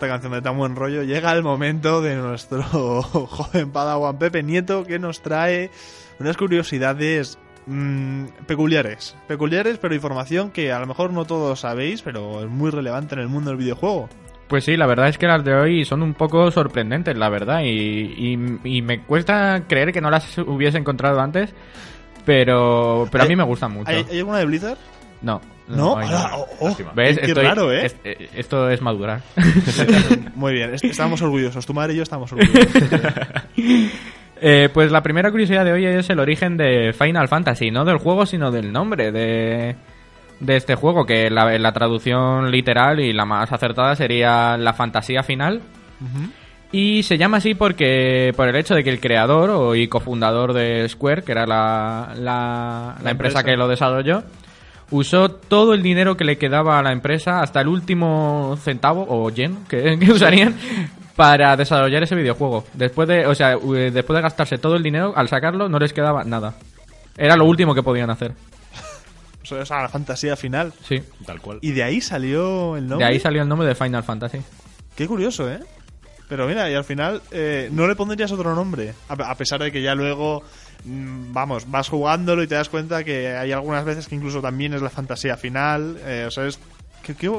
Esta canción de tan buen rollo llega el momento de nuestro joven Padawan Pepe Nieto que nos trae unas curiosidades mm, peculiares. Peculiares, pero información que a lo mejor no todos sabéis, pero es muy relevante en el mundo del videojuego. Pues sí, la verdad es que las de hoy son un poco sorprendentes, la verdad, y, y- y me cuesta creer que no las hubiese encontrado antes, pero, pero a mí me gustan mucho. ¿Hay, hay alguna de Blizzard? No. ¿No? oh, oh. ¿Ves? Qué Estoy- raro, ¿eh? es- eh, esto es madurar. Muy bien, est- estamos orgullosos. Tu madre y yo estamos orgullosos. Eh, pues la primera curiosidad de hoy es el origen de Final Fantasy, no del juego, sino del nombre de, de este juego, que la, la traducción literal y la más acertada sería la fantasía final. Y se llama así porque por el hecho de que el creador o y cofundador de Square, que era la, la, la empresa empresa. que lo desarrolló, usó todo el dinero que le quedaba a la empresa, hasta el último centavo o yen que, que usarían, para desarrollar ese videojuego. Después de, o sea, eh, después de gastarse todo el dinero, al sacarlo no les quedaba nada. Era lo último que podían hacer. Eso es a la fantasía final. Sí. Tal cual. Y de ahí salió el De nombre. ahí salió el nombre de Final Fantasy. Qué curioso, ¿eh? Pero mira, y al final eh, no le pondrías otro nombre. A, pesar de que ya luego, vamos, vas jugándolo y te das cuenta que hay algunas veces que incluso también es la fantasía final. eh, o sea, es. ¿Qué, qué,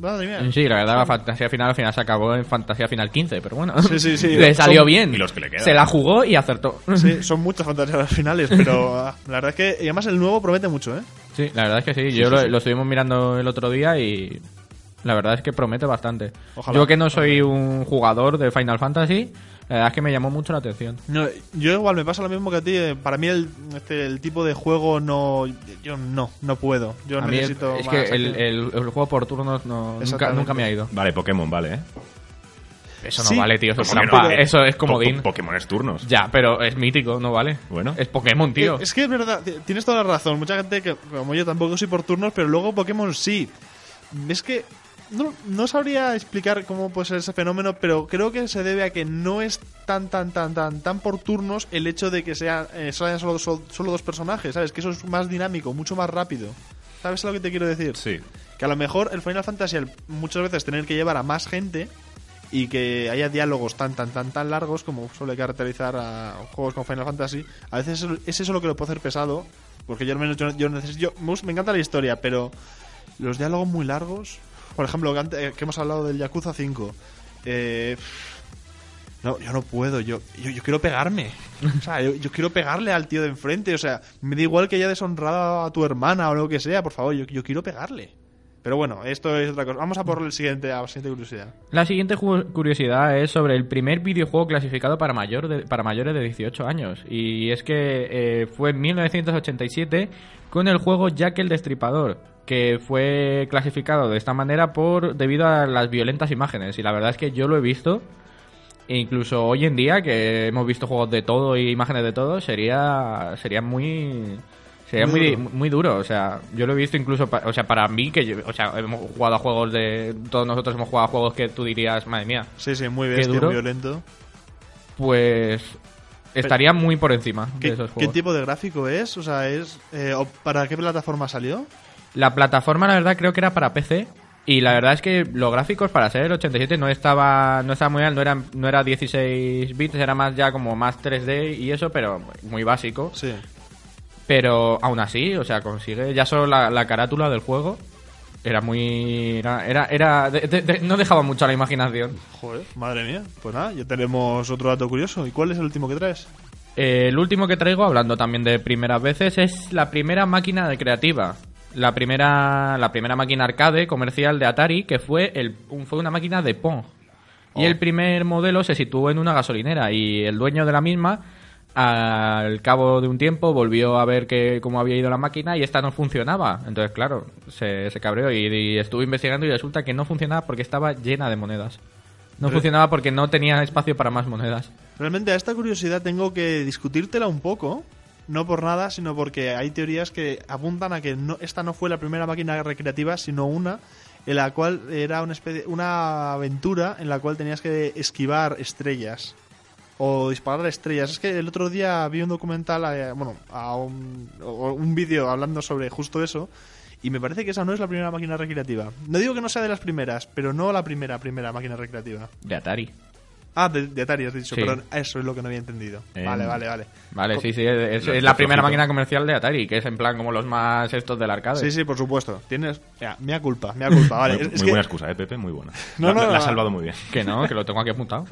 madre mía. Sí, la verdad, la fantasía final al final se acabó en fantasía final 15, pero bueno. Sí, sí, sí. Le salió Son- bien. y los que le quedan. Se la jugó y acertó. Sí, son muchas fantasías finales, pero ah, la verdad es que y además el nuevo promete mucho, ¿eh? Sí, la verdad es que sí. Yo sí, lo, sí. lo estuvimos mirando el otro día y la verdad es que promete bastante. Ojalá. Yo que no soy un jugador de Final Fantasy, la verdad es que me llamó mucho la atención. No, yo igual me pasa lo mismo que a ti. eh, Para mí el, este, el tipo de juego no... Yo no, no puedo. Yo A mí es, necesito es más que el, el- el juego por turnos no, nunca, nunca me ha ido. Vale, Pokémon, vale, ¿eh? Eso no Sí. vale, tío. Eso es ¿Cómo que no? trampa. Eso es comodín. Po- po- Pokémon es turnos. Ya, pero es mítico, no vale. Bueno. Es Pokémon, tío. Eh, Es que es verdad, tienes toda la razón. Mucha gente que, como yo, tampoco soy por turnos, pero luego Pokémon sí. Es que no, no sabría explicar cómo puede ser ese fenómeno, pero creo que se debe a que no es tan, tan, tan, tan, tan por turnos el hecho de que sea, eh, solo, solo, solo- solo dos personajes, ¿sabes? Que eso es más dinámico, mucho más rápido. ¿Sabes lo que te quiero decir? Sí. Que a lo mejor el Final Fantasy al muchas veces tener que llevar a más gente y que haya diálogos tan tan tan tan largos como suele caracterizar a juegos como Final Fantasy, a veces es eso lo que lo puede hacer pesado, porque yo al menos yo, yo necesito yo- me encanta la historia, pero los diálogos muy largos, por ejemplo, eh, que hemos hablado del Yakuza 5, eh, no, yo no puedo, yo, yo, quiero pegarme. O sea, yo, quiero pegarle al tío de enfrente. O sea, me da igual que haya deshonrado a tu hermana o lo que sea, por favor, yo, yo quiero pegarle. Pero bueno, esto es otra cosa. Vamos a por el siguiente, a la siguiente curiosidad. La siguiente curiosidad es sobre el primer videojuego clasificado para, mayor de- para mayores de 18 años. Y es que eh, fue en 1987 con el juego Jack el Destripador, que fue clasificado de esta manera por debido a las violentas imágenes. Y la verdad es que yo lo he visto. E incluso hoy en día, que hemos visto juegos de todo y imágenes de todo, sería, sería muy... Sería Muy muy, duro. muy duro, o sea, yo lo he visto incluso, pa- o sea, para mí, que yo- o sea, hemos jugado a juegos de, todos nosotros hemos jugado a juegos que tú dirías, madre mía, Sí, sí, muy Qué bestia, duro. violento. pues estaría muy por encima de ¿Qué, esos qué juegos. tipo de gráfico es? O sea, es eh, ¿para qué plataforma salió? La plataforma, la verdad, creo que era para PC. Y la verdad es que los gráficos para ser el 87 no estaba no estaba muy bien, no era, no era 16 bits, era más ya como más 3D y eso, pero muy básico. Sí. Pero aún así, o sea, consigue ya solo la, la carátula del juego. Era muy... Era... era, era- de- de- de- no dejaba mucho a la imaginación. Joder, madre mía. Pues nada, ya tenemos otro dato curioso. ¿Y cuál es el último que traes? Eh, el último que traigo, hablando también de primeras veces, es la primera máquina de creativa. La primera, la primera máquina arcade comercial de Atari, que fue, el, fue una máquina de Pong. Y Oh. el primer modelo se situó en una gasolinera y el dueño de la misma, al cabo de un tiempo, volvió a ver que cómo había ido la máquina y esta no funcionaba. Entonces, claro, se, se cabreó y, y estuvo investigando y resulta que no funcionaba porque estaba llena de monedas. No Pero- funcionaba porque no tenía espacio para más monedas. Realmente a esta curiosidad tengo que discutírtela un poco. No por nada, sino porque hay teorías que apuntan a que no, esta no fue la primera máquina recreativa, sino una en la cual era una, especie, una aventura en la cual tenías que esquivar estrellas o disparar estrellas. Es que el otro día vi un documental, eh, bueno, a un, un vídeo hablando sobre justo eso. Y me parece que esa no es la primera máquina recreativa. No digo que no sea de las primeras, pero no la primera, primera máquina recreativa. De Atari. Ah, de, de Atari has dicho, Sí. perdón. Eso es lo que no había entendido. Eh, Vale, vale, vale. Vale, sí, sí, es, Lo- es la primera máquina comercial de Atari, que es en plan como los más estos del arcade. Sí, sí, por supuesto. Tienes. Mira, mea culpa, mea culpa. Vale. muy es- es muy que- buena excusa, ¿eh, Pepe? Muy buena. No, la, no, la- la no. has salvado muy bien. Que no, que lo tengo aquí apuntado.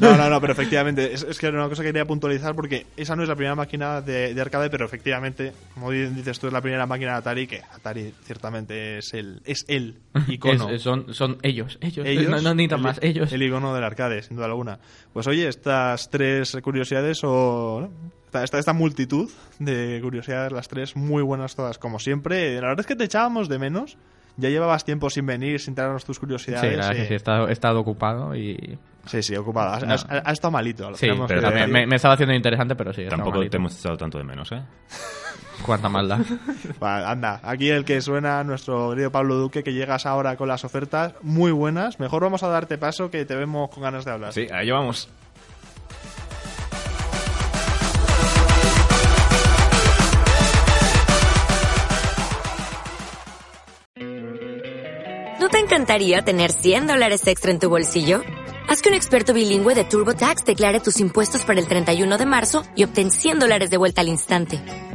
No, no, no, pero efectivamente. Es, es que era una cosa que quería puntualizar porque esa no es la primera máquina de, de arcade, pero efectivamente, como bien dices tú, es la primera máquina de Atari, que Atari ciertamente es el, es el icono. Es- es- son, son ellos, ellos, ellos, no, no necesitan el- más, ellos. El icono del arcade, sin duda alguna. Pues oye, estas tres curiosidades o... ¿no? Esta, esta, esta multitud de curiosidades, las tres, muy buenas todas, como siempre. La verdad es que te echábamos de menos. Ya llevabas tiempo sin venir, sin traernos tus Sí, curiosidades. la verdad es que eh, sí, he estado, he estado ocupado y... sí, sí, ocupado. Has, No. has- has estado malito. lo Sí, tenemos pero que me, me estaba haciendo interesante, pero sí, Tampoco te hemos echado tanto de menos, ¿eh? Cuánta maldad. Anda, aquí el que suena, nuestro querido Pablo Duque, que llegas ahora con las ofertas muy buenas. Mejor vamos a darte paso, que te vemos con ganas de hablar. Sí, ahí vamos. ¿No te encantaría tener 100 dólares extra en tu bolsillo? Haz que un experto bilingüe de TurboTax declare tus impuestos para el 31 de marzo y obtén 100 dólares de vuelta al instante.